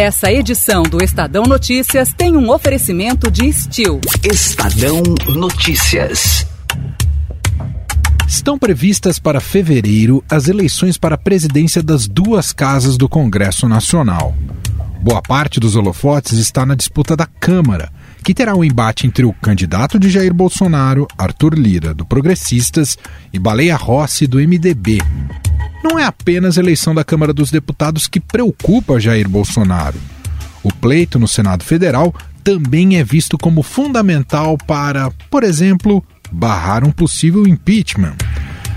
Essa edição do Estadão Notícias tem um oferecimento de Steel. Estadão Notícias. Estão previstas para fevereiro as eleições para a presidência das duas casas do Congresso Nacional. Boa parte dos holofotes está na disputa da Câmara, que terá um embate entre o candidato de Jair Bolsonaro, Arthur Lira, do Progressistas, e Baleia Rossi, do MDB. Não é apenas a eleição da Câmara dos Deputados que preocupa Jair Bolsonaro. O pleito no Senado Federal também é visto como fundamental para, por exemplo, barrar um possível impeachment.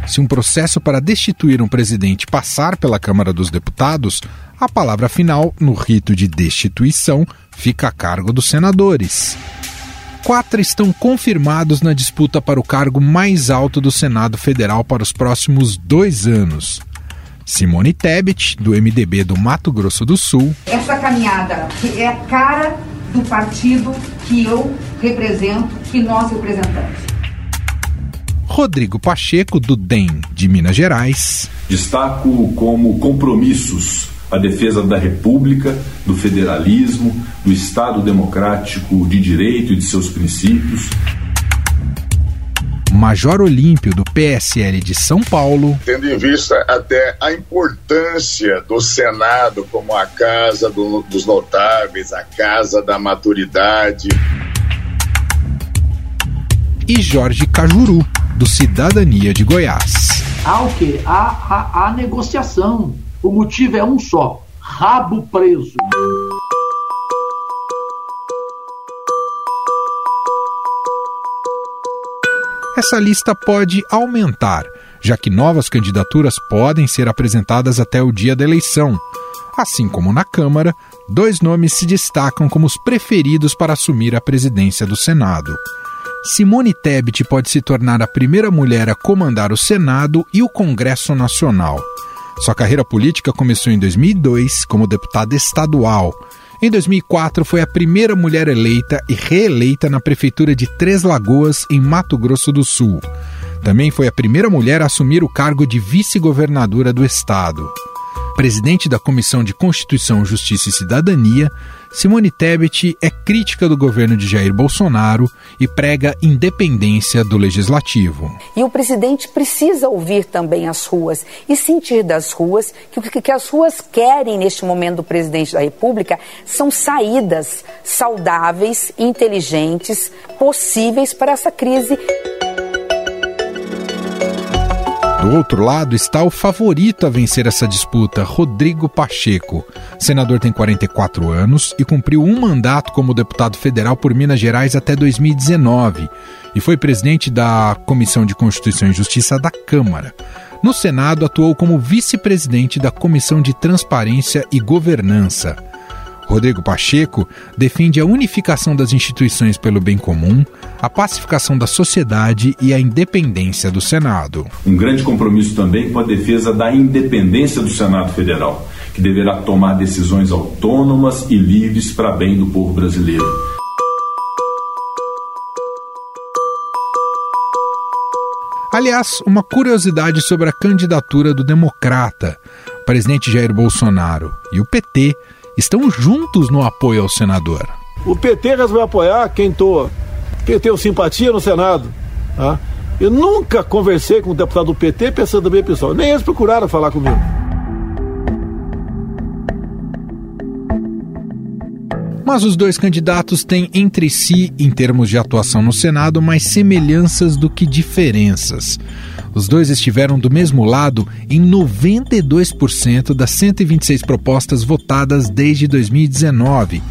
Se um processo para destituir um presidente passar pela Câmara dos Deputados, a palavra final, no rito de destituição, fica a cargo dos senadores. Quatro estão confirmados na disputa para o cargo mais alto do Senado Federal para os próximos dois anos. Simone Tebet, do MDB do Mato Grosso do Sul. Essa caminhada é a cara do partido que eu represento, que nós representamos. Rodrigo Pacheco, do DEM de Minas Gerais. Destaco como compromissos a defesa da República, do federalismo, do Estado democrático de direito e de seus princípios. Major Olímpio, do PSL de São Paulo. Tendo em vista até a importância do Senado como a casa do, dos notáveis, a casa da maturidade. E Jorge Cajuru, do Cidadania de Goiás. Há o quê? Há, há, há negociação. O motivo é um só: rabo preso. Essa lista pode aumentar, já que novas candidaturas podem ser apresentadas até o dia da eleição. Assim como na Câmara, dois nomes se destacam como os preferidos para assumir a presidência do Senado. Simone Tebet pode se tornar a primeira mulher a comandar o Senado e o Congresso Nacional. Sua carreira política começou em 2002 como deputada estadual. Em 2004, foi a primeira mulher eleita e reeleita na Prefeitura de Três Lagoas, em Mato Grosso do Sul. Também foi a primeira mulher a assumir o cargo de vice-governadora do estado. Presidente da Comissão de Constituição, Justiça e Cidadania, Simone Tebet é crítica do governo de Jair Bolsonaro e prega independência do legislativo. E o presidente precisa ouvir também as ruas e sentir das ruas que o que as ruas querem neste momento do presidente da República são saídas saudáveis, inteligentes, possíveis para essa crise. Do outro lado está o favorito a vencer essa disputa, Rodrigo Pacheco. Senador tem 44 anos e cumpriu um mandato como deputado federal por Minas Gerais até 2019 e foi presidente da Comissão de Constituição e Justiça da Câmara. No Senado, atuou como vice-presidente da Comissão de Transparência e Governança. Rodrigo Pacheco defende a unificação das instituições pelo bem comum, a pacificação da sociedade e a independência do Senado. Um grande compromisso também com a defesa da independência do Senado Federal, que deverá tomar decisões autônomas e livres para bem do povo brasileiro. Aliás, uma curiosidade sobre a candidatura do democrata, presidente Jair Bolsonaro e o PT estão juntos no apoio ao senador. O PT resolveu apoiar quem tô, quem tem simpatia no Senado. Tá? Eu nunca conversei com um deputado do PT pensando bem pessoal, nem eles procuraram falar comigo. Mas os dois candidatos têm entre si, em termos de atuação no Senado, mais semelhanças do que diferenças. Os dois estiveram do mesmo lado em 92% das 126 propostas votadas desde 2019,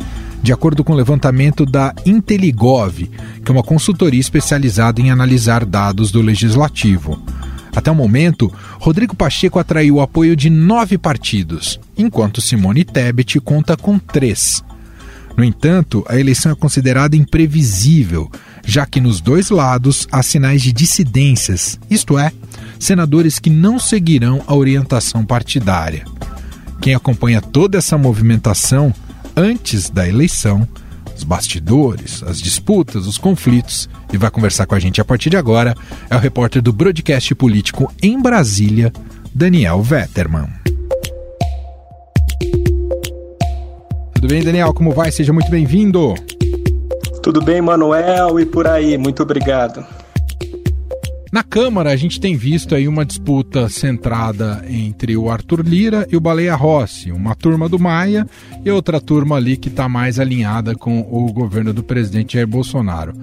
de acordo com o levantamento da Inteligov, que é uma consultoria especializada em analisar dados do legislativo. Até o momento, Rodrigo Pacheco atraiu o apoio de nove partidos, enquanto Simone Tebet conta com três. No entanto, a eleição é considerada imprevisível, já que nos dois lados há sinais de dissidências, isto é, senadores que não seguirão a orientação partidária. Quem acompanha toda essa movimentação antes da eleição, os bastidores, as disputas, os conflitos, e vai conversar com a gente a partir de agora, é o repórter do Broadcast Político em Brasília, Daniel Vetterman. Tudo bem, Daniel? Como vai? Seja muito bem-vindo. Tudo bem, Manuel, e por aí. Muito obrigado. Na Câmara, a gente tem visto aí uma disputa centrada entre o Arthur Lira e o Baleia Rossi, uma turma do Maia e outra turma ali que está mais alinhada com o governo do presidente Jair Bolsonaro.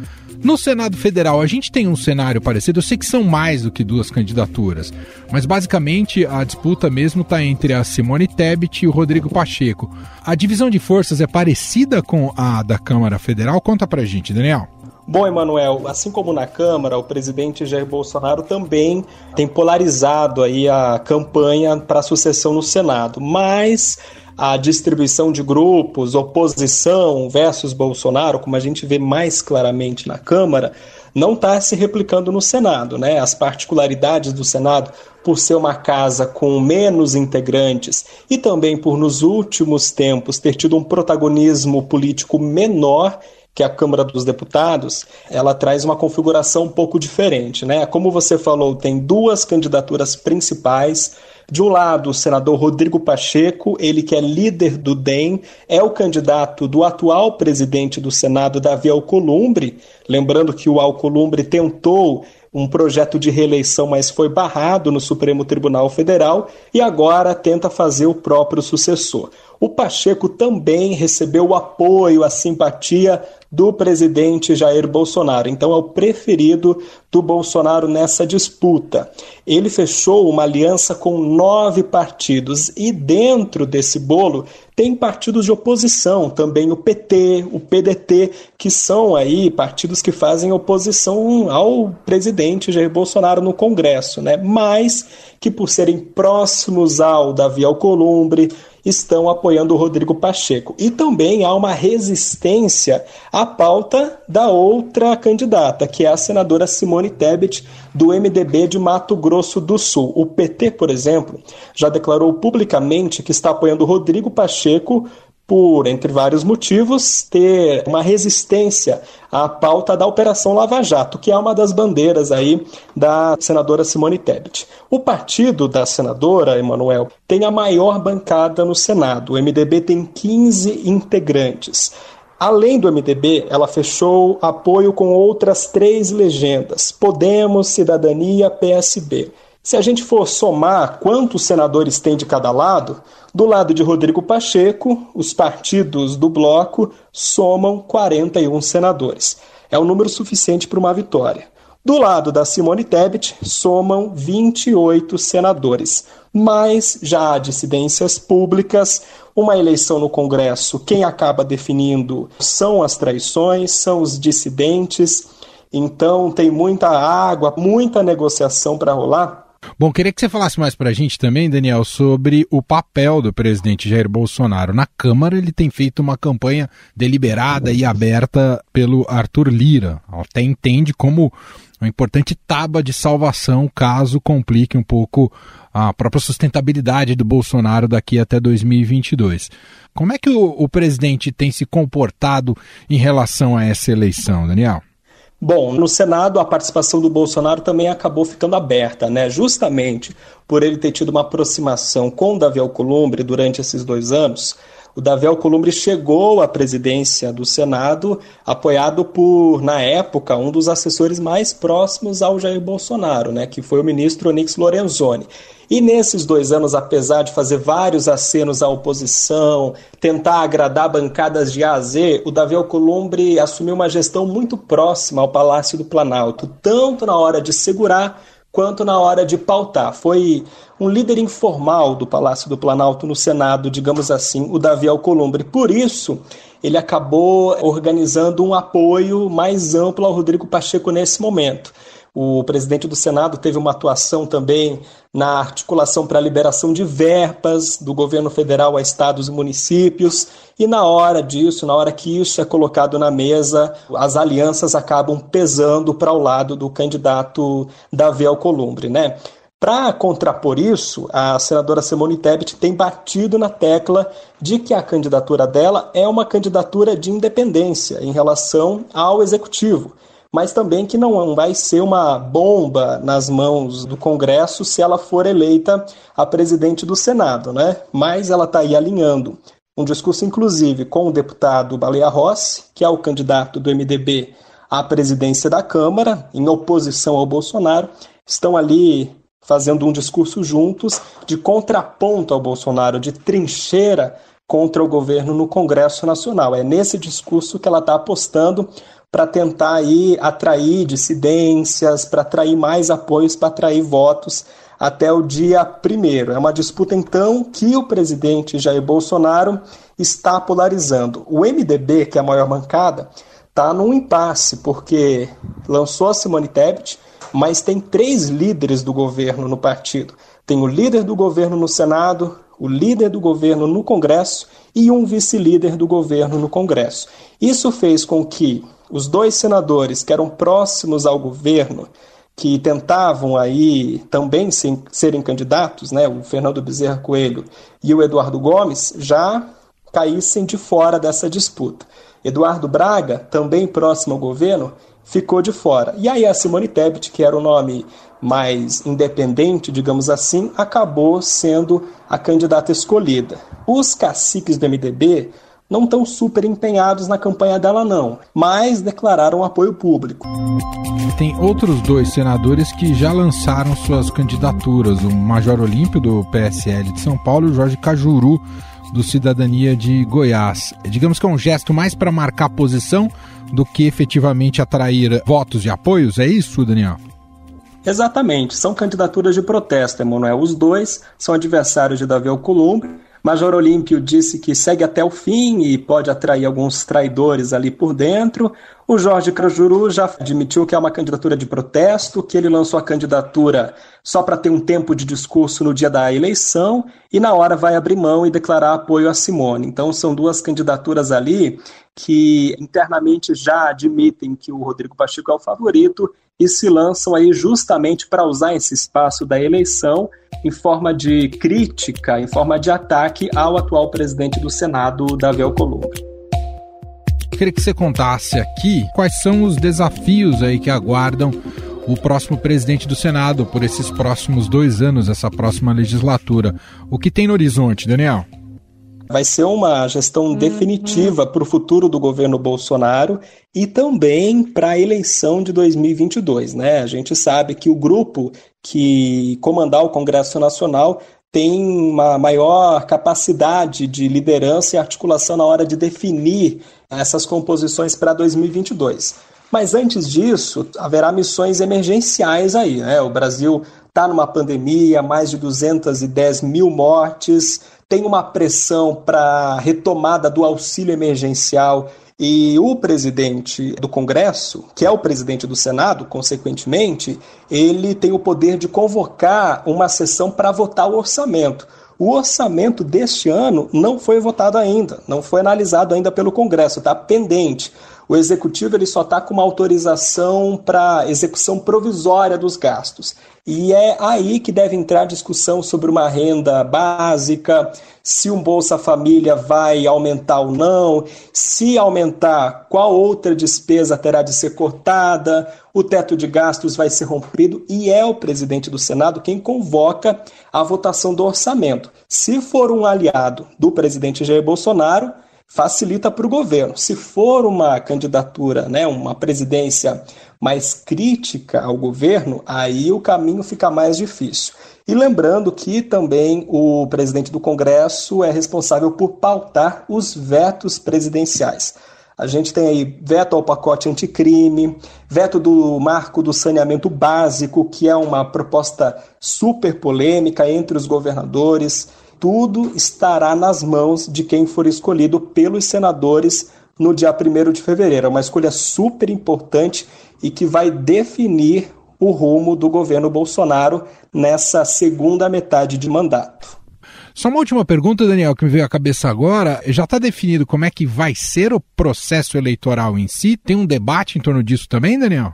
No Senado Federal, a gente tem um cenário parecido. Eu sei que são mais do que duas candidaturas, mas basicamente a disputa mesmo está entre a Simone Tebet e o Rodrigo Pacheco. A divisão de forças é parecida com a da Câmara Federal? Conta pra gente, Daniel. Bom, Emanuel, assim como na Câmara, o presidente Jair Bolsonaro também tem polarizado aí a campanha para a sucessão no Senado, mas a distribuição de grupos, oposição versus Bolsonaro, como a gente vê mais claramente na Câmara, não está se replicando no Senado. Né? As particularidades do Senado, por ser uma casa com menos integrantes e também por, nos últimos tempos, ter tido um protagonismo político menor, que a Câmara dos Deputados, ela traz uma configuração um pouco diferente, né? Como você falou, tem duas candidaturas principais. De um lado, o senador Rodrigo Pacheco, ele que é líder do DEM, é o candidato do atual presidente do Senado, Davi Alcolumbre. Lembrando que o Alcolumbre tentou um projeto de reeleição, mas foi barrado no Supremo Tribunal Federal e agora tenta fazer o próprio sucessor. O Pacheco também recebeu o apoio, a simpatia do presidente Jair Bolsonaro. Então é o preferido do Bolsonaro nessa disputa. Ele fechou uma aliança com nove partidos e dentro desse bolo tem partidos de oposição, também o PT, o PDT, que são aí partidos que fazem oposição ao presidente Jair Bolsonaro no Congresso, né? Mas que por serem próximos ao Davi Alcolumbre, estão apoiando o Rodrigo Pacheco. E também há uma resistência à pauta da outra candidata, que é a senadora Simone Tebet, do MDB de Mato Grosso do Sul. O PT, por exemplo, já declarou publicamente que está apoiando o Rodrigo Pacheco por, entre vários motivos, ter uma resistência à pauta da Operação Lava Jato, que é uma das bandeiras aí da senadora Simone Tebet. O partido da senadora, Emanuel, tem a maior bancada no Senado. O MDB tem 15 integrantes. Além do MDB, ela fechou apoio com outras três legendas: Podemos, Cidadania, PSB. Se a gente for somar quantos senadores tem de cada lado, do lado de Rodrigo Pacheco, os partidos do bloco somam 41 senadores. É um número suficiente para uma vitória. Do lado da Simone Tebet, somam 28 senadores. Mas já há dissidências públicas, uma eleição no Congresso, quem acaba definindo são as traições, são os dissidentes. Então tem muita água, muita negociação para rolar Bom, queria que você falasse mais para a gente também, Daniel, sobre o papel do presidente Jair Bolsonaro. Na Câmara, ele tem feito uma campanha deliberada e aberta pelo Arthur Lira. Até entende como uma importante tábua de salvação caso complique um pouco a própria sustentabilidade do Bolsonaro daqui até 2022. Como é que o, o presidente tem se comportado em relação a essa eleição, Daniel? Bom, no Senado a participação do Bolsonaro também acabou ficando aberta, né? Justamente por ele ter tido uma aproximação com Davi Alcolumbre durante esses dois anos, o Davi Alcolumbre chegou à presidência do Senado apoiado por, na época, um dos assessores mais próximos ao Jair Bolsonaro, né, que foi o ministro Onix Lorenzoni. E nesses dois anos, apesar de fazer vários acenos à oposição, tentar agradar bancadas de A a Z, o Davi Alcolumbre assumiu uma gestão muito próxima ao Palácio do Planalto, tanto na hora de segurar quanto na hora de pautar. Foi um líder informal do Palácio do Planalto no Senado, digamos assim, o Davi Alcolumbre. Por isso, ele acabou organizando um apoio mais amplo ao Rodrigo Pacheco nesse momento. O presidente do Senado teve uma atuação também na articulação para a liberação de verbas do governo federal a estados e municípios, e na hora disso, na hora que isso é colocado na mesa, as alianças acabam pesando para o lado do candidato Davi Alcolumbre, né? Para contrapor isso, a senadora Simone Tebet tem batido na tecla de que a candidatura dela é uma candidatura de independência em relação ao executivo mas também que não vai ser uma bomba nas mãos do Congresso se ela for eleita a presidente do Senado, né? Mas ela está aí alinhando um discurso inclusive com o deputado Baleia Rossi, que é o candidato do MDB à presidência da Câmara, em oposição ao Bolsonaro, estão ali fazendo um discurso juntos de contraponto ao Bolsonaro, de trincheira contra o governo no Congresso Nacional. É nesse discurso que ela está apostando para tentar aí atrair dissidências, para atrair mais apoios, para atrair votos até o dia primeiro. É uma disputa, então, que o presidente Jair Bolsonaro está polarizando. O MDB, que é a maior bancada, está num impasse, porque lançou a Simone Tebet, mas tem três líderes do governo no partido. Tem o líder do governo no Senado, o líder do governo no Congresso e um vice-líder do governo no Congresso. Isso fez com que os dois senadores que eram próximos ao governo, que tentavam aí também serem candidatos, né, o Fernando Bezerra Coelho e o Eduardo Gomes, já caíssem de fora dessa disputa. Eduardo Braga, também próximo ao governo, ficou de fora. E aí a Simone Tebet, que era o nome mais independente, digamos assim, acabou sendo a candidata escolhida. Os caciques do MDB não estão super empenhados na campanha dela, não, mas declararam apoio público. Tem outros dois senadores que já lançaram suas candidaturas: o Major Olímpio, do PSL de São Paulo, e o Jorge Cajuru, do Cidadania de Goiás. Digamos que é um gesto mais para marcar posição do que efetivamente atrair votos e apoios, é isso, Daniel? Exatamente, são candidaturas de protesto, Emanuel. Os dois são adversários de Davi Alcolumbre Major Olímpio disse que segue até o fim e pode atrair alguns traidores ali por dentro. O Jorge Crajuru já admitiu que é uma candidatura de protesto, que ele lançou a candidatura só para ter um tempo de discurso no dia da eleição e na hora vai abrir mão e declarar apoio a Simone. Então são duas candidaturas ali que internamente já admitem que o Rodrigo Pacheco é o favorito e se lançam aí justamente para usar esse espaço da eleição em forma de crítica, em forma de ataque ao atual presidente do Senado, Davi Alcolumbre. Queria que você contasse aqui quais são os desafios aí que aguardam o próximo presidente do Senado por esses próximos dois anos, essa próxima legislatura. O que tem no horizonte, Daniel? Vai ser uma gestão uhum. definitiva para o futuro do governo Bolsonaro e também para a eleição de 2022. Né? A gente sabe que o grupo que comandar o Congresso Nacional tem uma maior capacidade de liderança e articulação na hora de definir essas composições para 2022. Mas antes disso, haverá missões emergenciais aí. Né? O Brasil está numa pandemia, mais de 210 mil mortes, tem uma pressão para retomada do auxílio emergencial e o presidente do Congresso, que é o presidente do Senado, consequentemente, ele tem o poder de convocar uma sessão para votar o orçamento. O orçamento deste ano não foi votado ainda, não foi analisado ainda pelo Congresso, está pendente. O executivo ele só está com uma autorização para execução provisória dos gastos. E é aí que deve entrar a discussão sobre uma renda básica, se um Bolsa Família vai aumentar ou não, se aumentar, qual outra despesa terá de ser cortada, o teto de gastos vai ser rompido e é o presidente do Senado quem convoca a votação do orçamento. Se for um aliado do presidente Jair Bolsonaro, facilita para o governo. Se for uma candidatura, né, uma presidência mais crítica ao governo, aí o caminho fica mais difícil. E lembrando que também o presidente do Congresso é responsável por pautar os vetos presidenciais. A gente tem aí veto ao pacote anticrime, veto do marco do saneamento básico, que é uma proposta super polêmica entre os governadores tudo estará nas mãos de quem for escolhido pelos senadores no dia 1 de fevereiro. É uma escolha super importante e que vai definir o rumo do governo Bolsonaro nessa segunda metade de mandato. Só uma última pergunta, Daniel, que me veio à cabeça agora. Já está definido como é que vai ser o processo eleitoral em si? Tem um debate em torno disso também, Daniel?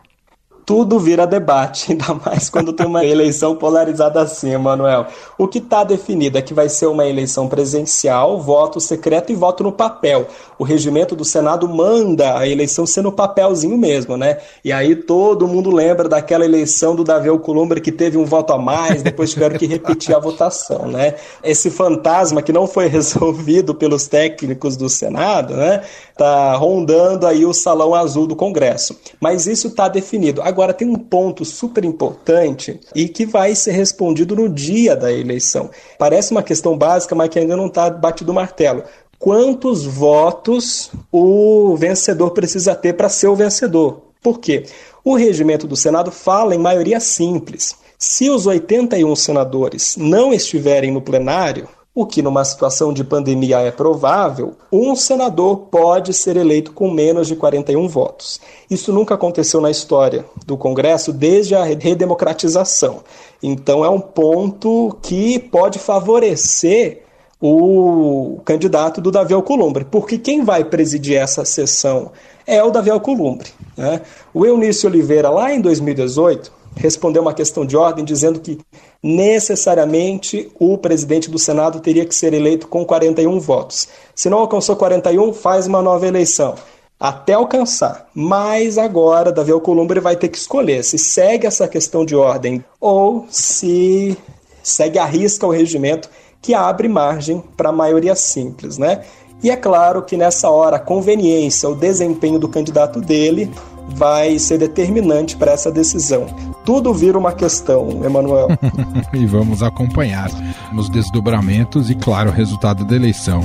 Tudo vira debate, ainda mais quando tem uma eleição polarizada assim, Manuel. O que está definido é que vai ser uma eleição presencial, voto secreto e voto no papel. O regimento do Senado manda a eleição ser no papelzinho mesmo, né? E aí todo mundo lembra daquela eleição do Davi Alcolumbre que teve um voto a mais, depois tiveram que repetir a votação, né? Esse fantasma que não foi resolvido pelos técnicos do Senado, né? Tá rondando aí o salão azul do Congresso. Mas isso está definido. Agora, tem um ponto super importante e que vai ser respondido no dia da eleição. Parece uma questão básica, mas que ainda não está batido o martelo. Quantos votos o vencedor precisa ter para ser o vencedor? Por quê? O regimento do Senado fala em maioria simples. Se os 81 senadores não estiverem no plenário, o que numa situação de pandemia é provável, um senador pode ser eleito com menos de 41 votos. Isso nunca aconteceu na história do Congresso desde a redemocratização. Então é um ponto que pode favorecer o candidato do Davi Alcolumbre, porque quem vai presidir essa sessão é o Davi Alcolumbre. Né? O Eunício Oliveira, lá em 2018, respondeu uma questão de ordem dizendo que necessariamente o presidente do Senado teria que ser eleito com 41 votos. Se não alcançou 41, faz uma nova eleição. Até alcançar. Mas agora Davi Alcolumbre vai ter que escolher se segue essa questão de ordem ou se segue a risca o regimento que abre margem para a maioria simples, né? E é claro que nessa hora a conveniência, o desempenho do candidato dele vai ser determinante para essa decisão. Tudo vira uma questão, Emanuel. e vamos acompanhar os desdobramentos e, claro, o resultado da eleição.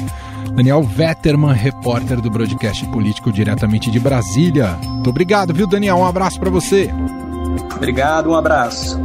Daniel Vetterman, repórter do broadcast político diretamente de Brasília. Muito obrigado, viu, Daniel? Um abraço para você. Obrigado, um abraço.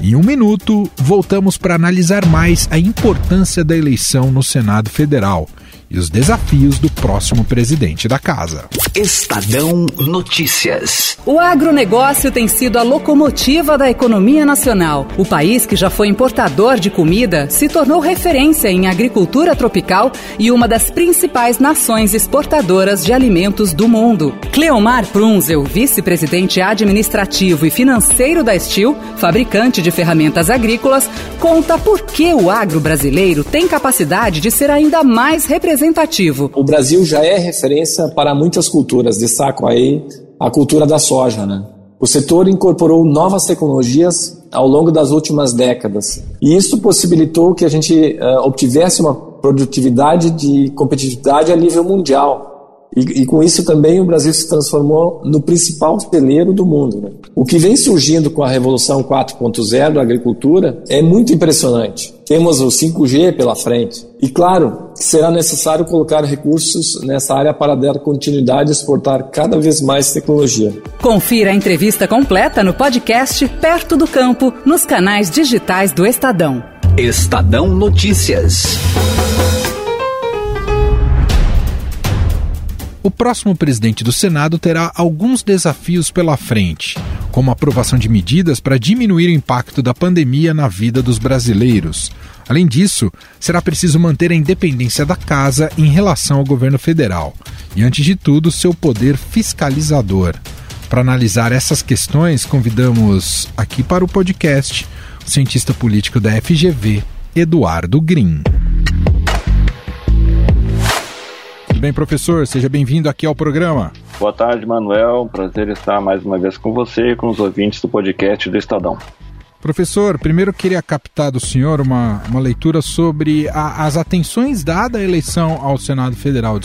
Em um minuto, voltamos para analisar mais a importância da eleição no Senado Federal e os desafios do próximo presidente da casa. Estadão Notícias. O agronegócio tem sido a locomotiva da economia nacional. O país, que já foi importador de comida, se tornou referência em agricultura tropical e uma das principais nações exportadoras de alimentos do mundo. Cleomar Prunzel, vice-presidente administrativo e financeiro da Estil, fabricante de ferramentas agrícolas, conta por que o agro brasileiro tem capacidade de ser ainda mais representativo representativo. O Brasil já é referência para muitas culturas, destaco aí a cultura da soja, né? O setor incorporou novas tecnologias ao longo das últimas décadas. E isso possibilitou que a gente uh, obtivesse uma produtividade de competitividade a nível mundial. E, e, com isso também o Brasil se transformou no principal celeiro do mundo. Né? O que vem surgindo com a Revolução 4.0 da agricultura é muito impressionante. Temos o 5G pela frente. E claro, será necessário colocar recursos nessa área para dar continuidade e exportar cada vez mais tecnologia. Confira a entrevista completa no podcast Perto do Campo, nos canais digitais do Estadão. Estadão Notícias. O próximo presidente do Senado terá alguns desafios pela frente, como a aprovação de medidas para diminuir o impacto da pandemia na vida dos brasileiros. Além disso, será preciso manter a independência da casa em relação ao governo federal e, antes de tudo, seu poder fiscalizador. Para analisar essas questões, convidamos aqui para o podcast o cientista político da FGV, Eduardo Green. Bem, professor? Seja bem-vindo aqui ao programa. Boa tarde, Manuel. Prazer estar mais uma vez com você e com os ouvintes do podcast do Estadão. Professor, primeiro queria captar do senhor uma, uma leitura sobre a, as atenções dadas à eleição ao Senado Federal.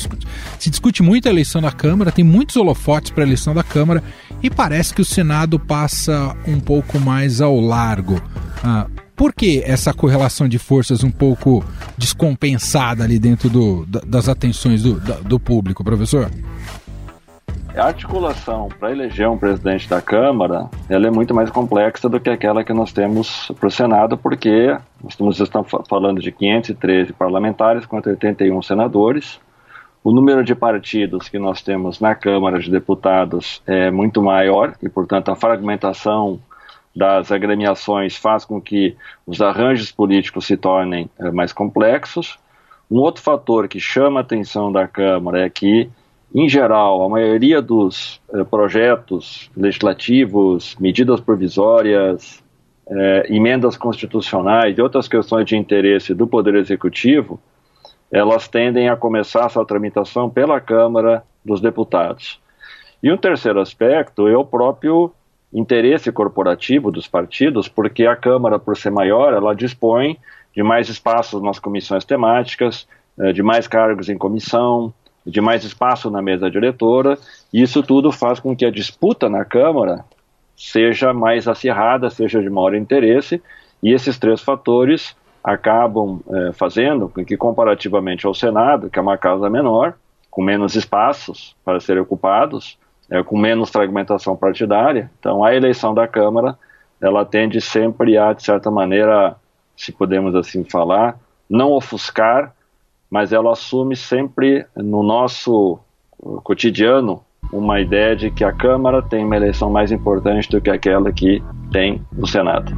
Se discute muito a eleição da Câmara, tem muitos holofotes para a eleição da Câmara e parece que o Senado passa um pouco mais ao largo. Ah, por que essa correlação de forças um pouco descompensada ali dentro do, das atenções do, do público, professor? A articulação para eleger um presidente da Câmara ela é muito mais complexa do que aquela que nós temos para o Senado, porque nós estamos falando de 513 parlamentares contra 81 senadores. O número de partidos que nós temos na Câmara de Deputados é muito maior e, portanto, a fragmentação das agremiações faz com que os arranjos políticos se tornem é, mais complexos. Um outro fator que chama a atenção da Câmara é que em geral, a maioria dos eh, projetos legislativos, medidas provisórias, eh, emendas constitucionais e outras questões de interesse do Poder Executivo, elas tendem a começar sua tramitação pela Câmara dos Deputados. E um terceiro aspecto é o próprio interesse corporativo dos partidos, porque a Câmara, por ser maior, ela dispõe de mais espaços nas comissões temáticas, eh, de mais cargos em comissão, de mais espaço na mesa diretora, e isso tudo faz com que a disputa na Câmara seja mais acirrada, seja de maior interesse, e esses três fatores acabam é, fazendo com que, comparativamente ao Senado, que é uma casa menor, com menos espaços para serem ocupados, é, com menos fragmentação partidária, então a eleição da Câmara ela tende sempre a, de certa maneira, se podemos assim falar, não ofuscar, mas ela assume sempre no nosso cotidiano uma ideia de que a Câmara tem uma eleição mais importante do que aquela que tem o Senado.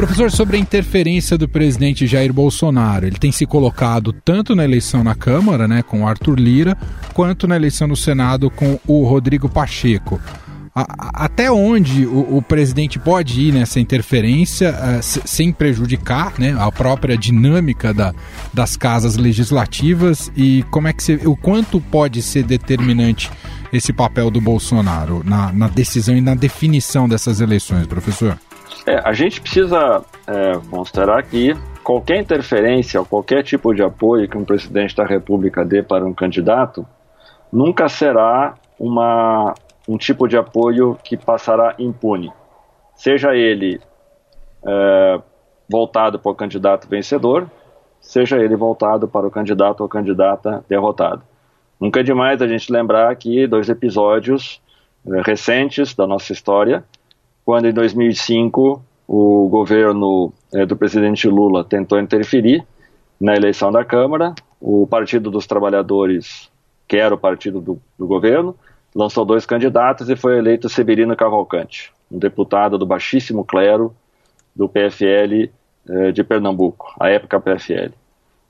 Professor, sobre a interferência do presidente Jair Bolsonaro, ele tem se colocado tanto na eleição na Câmara, né, com Arthur Lira, quanto na eleição no Senado com o Rodrigo Pacheco. A, até onde o, o, presidente pode ir nessa interferência uh, sem prejudicar né, a própria dinâmica da, das casas legislativas e como é que você, o quanto pode ser determinante esse papel do Bolsonaro na, na decisão e na definição dessas eleições, professor? É, a gente precisa é, considerar que qualquer interferência, qualquer tipo de apoio que um presidente da República dê para um candidato, nunca será uma, um tipo de apoio que passará impune. Seja ele é, voltado para o candidato vencedor, seja ele voltado para o candidato ou candidata derrotado. Nunca é demais a gente lembrar que dois episódios é, recentes da nossa história quando em 2005 o governo é, do presidente Lula tentou interferir na eleição da Câmara, o Partido dos Trabalhadores, que era o partido do, do governo, lançou dois candidatos e foi eleito Severino Cavalcante, um deputado do baixíssimo clero do PFL eh, de Pernambuco, a época PFL.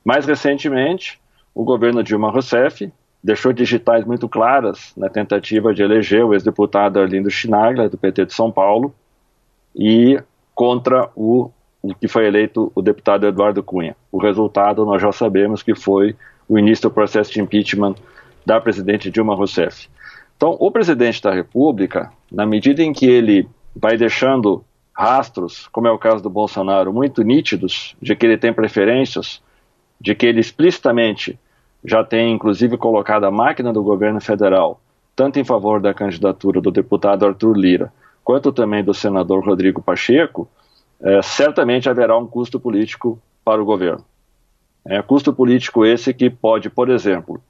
Mais recentemente, o governo Dilma Rousseff deixou digitais muito claras na tentativa de eleger o ex-deputado Arlindo Chinaglia, do PT de São Paulo, e contra o, o que foi eleito o deputado Eduardo Cunha. O resultado nós já sabemos que foi o início do processo de impeachment da presidente Dilma Rousseff. Então, o presidente da República, na medida em que ele vai deixando rastros, como é o caso do Bolsonaro, muito nítidos, de que ele tem preferências, de que ele explicitamente já tem inclusive colocado a máquina do governo federal, tanto em favor da candidatura do deputado Arthur Lira, quanto também do senador Rodrigo Pacheco, é, certamente haverá um custo político para o governo. É, custo político esse que pode, por exemplo,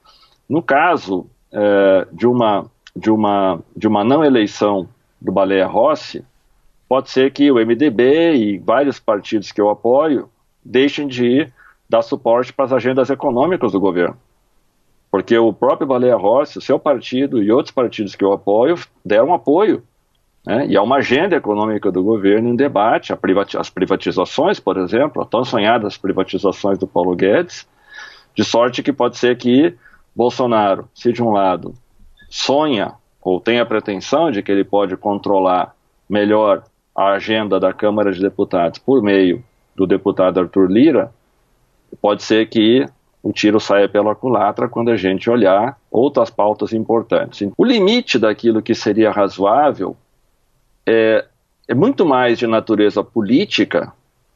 no caso é, de, uma, de, uma, de uma não eleição do Baleia Rossi, pode ser que o MDB e vários partidos que eu apoio deixem de ir dar suporte para as agendas econômicas do governo. Porque o próprio Baleia Rossi, seu partido e outros partidos que eu apoio deram apoio. Né? E há uma agenda econômica do governo em debate, privati as privatizações, por exemplo, as tão sonhadas privatizações do Paulo Guedes, de sorte que pode ser que Bolsonaro, se de um lado sonha ou tem a pretensão de que ele pode controlar melhor a agenda da Câmara de Deputados por meio do deputado Arthur Lira, pode ser que o tiro saia pela culatra quando a gente olhar outras pautas importantes. O limite daquilo que seria razoável é, é muito mais de natureza política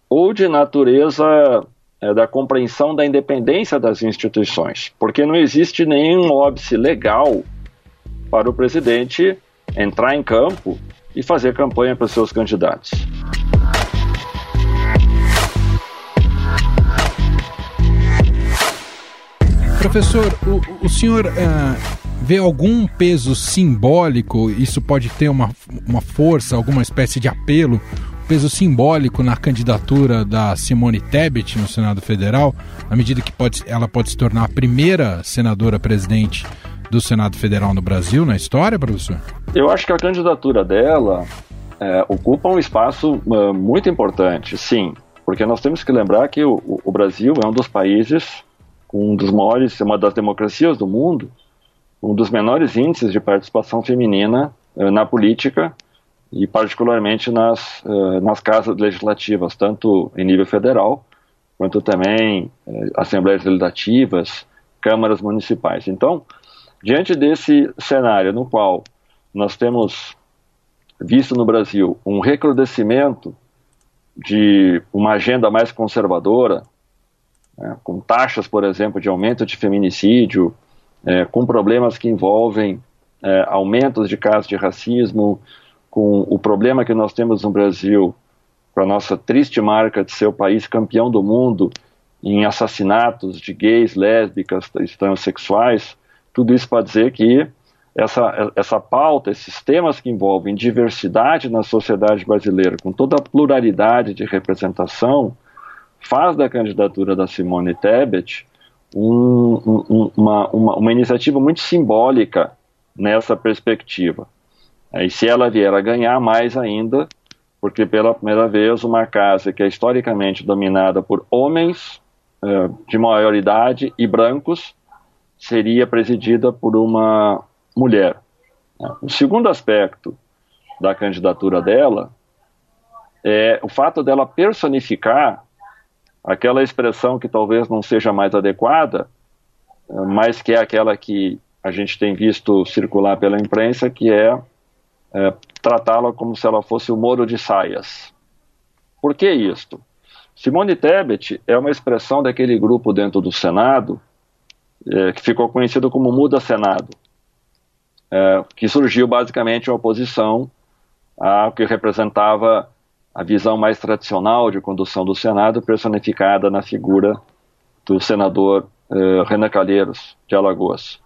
ou de natureza é, da compreensão da independência das instituições, porque não existe nenhum óbice legal para o presidente entrar em campo e fazer campanha para os seus candidatos. Professor, o, o senhor uh, vê algum peso simbólico? Isso pode ter uma, uma força, alguma espécie de apelo, peso simbólico na candidatura da Simone Tebet no Senado Federal, na medida que pode, ela pode se tornar a primeira senadora presidente do Senado Federal no Brasil, na história, professor? Eu acho que a candidatura dela é, ocupa um espaço uh, muito importante, sim. porque nós temos que lembrar que o, o Brasil é um dos países um dos maiores, uma das democracias do mundo, um dos menores índices de participação feminina uh, na política e particularmente nas, uh, nas casas legislativas, tanto em nível federal quanto também uh, assembleias legislativas, câmaras municipais. Então, diante desse cenário no qual nós temos visto no Brasil um recrudescimento de uma agenda mais conservadora, né, com taxas, por exemplo, de aumento de feminicídio, é, com problemas que envolvem é, aumentos de casos de racismo, com o problema que nós temos no Brasil, com a nossa triste marca de ser o país campeão do mundo em assassinatos de gays, lésbicas, transexuais, tudo isso para dizer que essa, essa pauta, esses temas que envolvem diversidade na sociedade brasileira, com toda a pluralidade de representação, faz da candidatura da Simone Tebet um, um, uma, uma, uma, iniciativa muito simbólica nessa perspectiva. E se ela vier a ganhar mais ainda, porque pela primeira vez uma casa que é historicamente dominada por homens eh, de maior idade e brancos seria presidida por uma mulher. O segundo aspecto da candidatura dela é o fato dela personificar aquela expressão que talvez não seja mais adequada, mas que é aquela que a gente tem visto circular pela imprensa, que é, é tratá-la como se ela fosse o Moro de Saias. Por que isto? Simone Tebet é uma expressão daquele grupo dentro do Senado é, que ficou conhecido como Muda Senado é, que surgiu basicamente em oposição ao que representava a visão mais tradicional de condução do Senado, personificada na figura do senador é, Renan Calheiros, de Alagoas.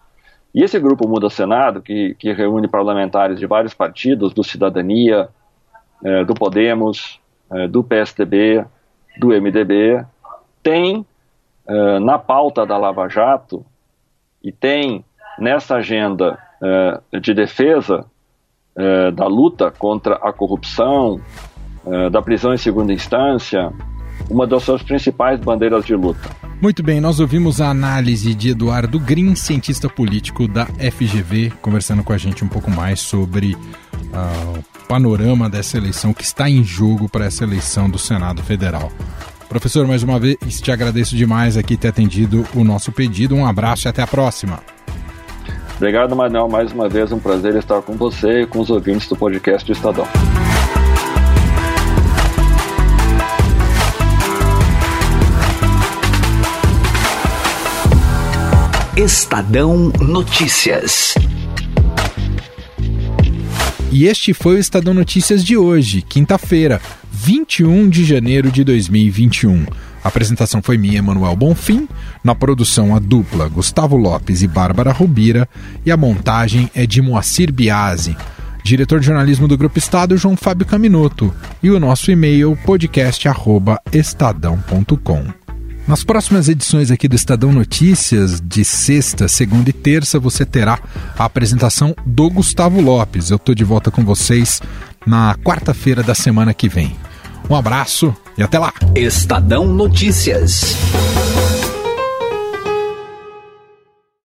E esse grupo Muda Senado, que, que reúne parlamentares de vários partidos, do Cidadania, é, do Podemos, é, do PSDB, do MDB, tem é, na pauta da Lava Jato e tem nessa agenda é, de defesa da luta contra a corrupção, é, da prisão em segunda instância, uma das suas principais bandeiras de luta. Muito bem, nós ouvimos a análise de Eduardo Green, cientista político da FGV, conversando com a gente um pouco mais sobre uh, o panorama dessa eleição que está em jogo para essa eleição do Senado Federal. Professor, mais uma vez te agradeço demais aqui ter atendido o nosso pedido. Um abraço e até a próxima. Obrigado, Manel. Mais uma vez, um prazer estar com você e com os ouvintes do podcast do Estadão. Estadão Notícias. E este foi o Estadão Notícias de hoje, quinta-feira, 21 de janeiro de 2021. A apresentação foi minha, Manuel Bonfim. Na produção, a dupla Gustavo Lopes e Bárbara Rubira. E a montagem é de Moacir Biasi. Diretor de jornalismo do Grupo Estado, João Fábio Caminoto. E o nosso e-mail, podcast.estadão.com. Nas próximas edições aqui do Estadão Notícias, de sexta, segunda e terça, você terá a apresentação do Gustavo Lopes. Eu estou de volta com vocês na quarta-feira da semana que vem. Um abraço e até lá. Estadão Notícias.